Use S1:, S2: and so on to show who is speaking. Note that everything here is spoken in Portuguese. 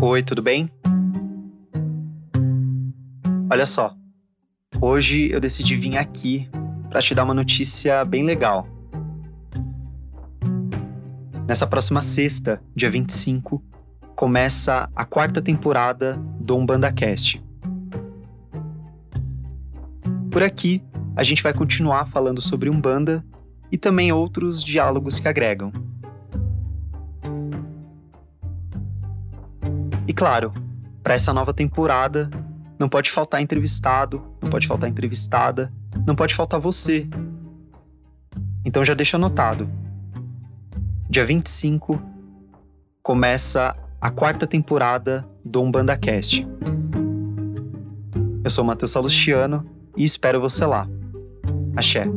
S1: Oi, tudo bem? Olha só, hoje eu decidi vir aqui para te dar uma notícia bem legal. Nessa próxima sexta, dia 25, começa a quarta temporada do Umbanda Cast. Por aqui, a gente vai continuar falando sobre Umbanda e também outros diálogos que agregam. Claro, para essa nova temporada, não pode faltar entrevistado, não pode faltar entrevistada, não pode faltar você. Então já deixa anotado. Dia 25 começa a quarta temporada do Umbanda Cast. Eu sou Matheus Salustiano e espero você lá. Axé.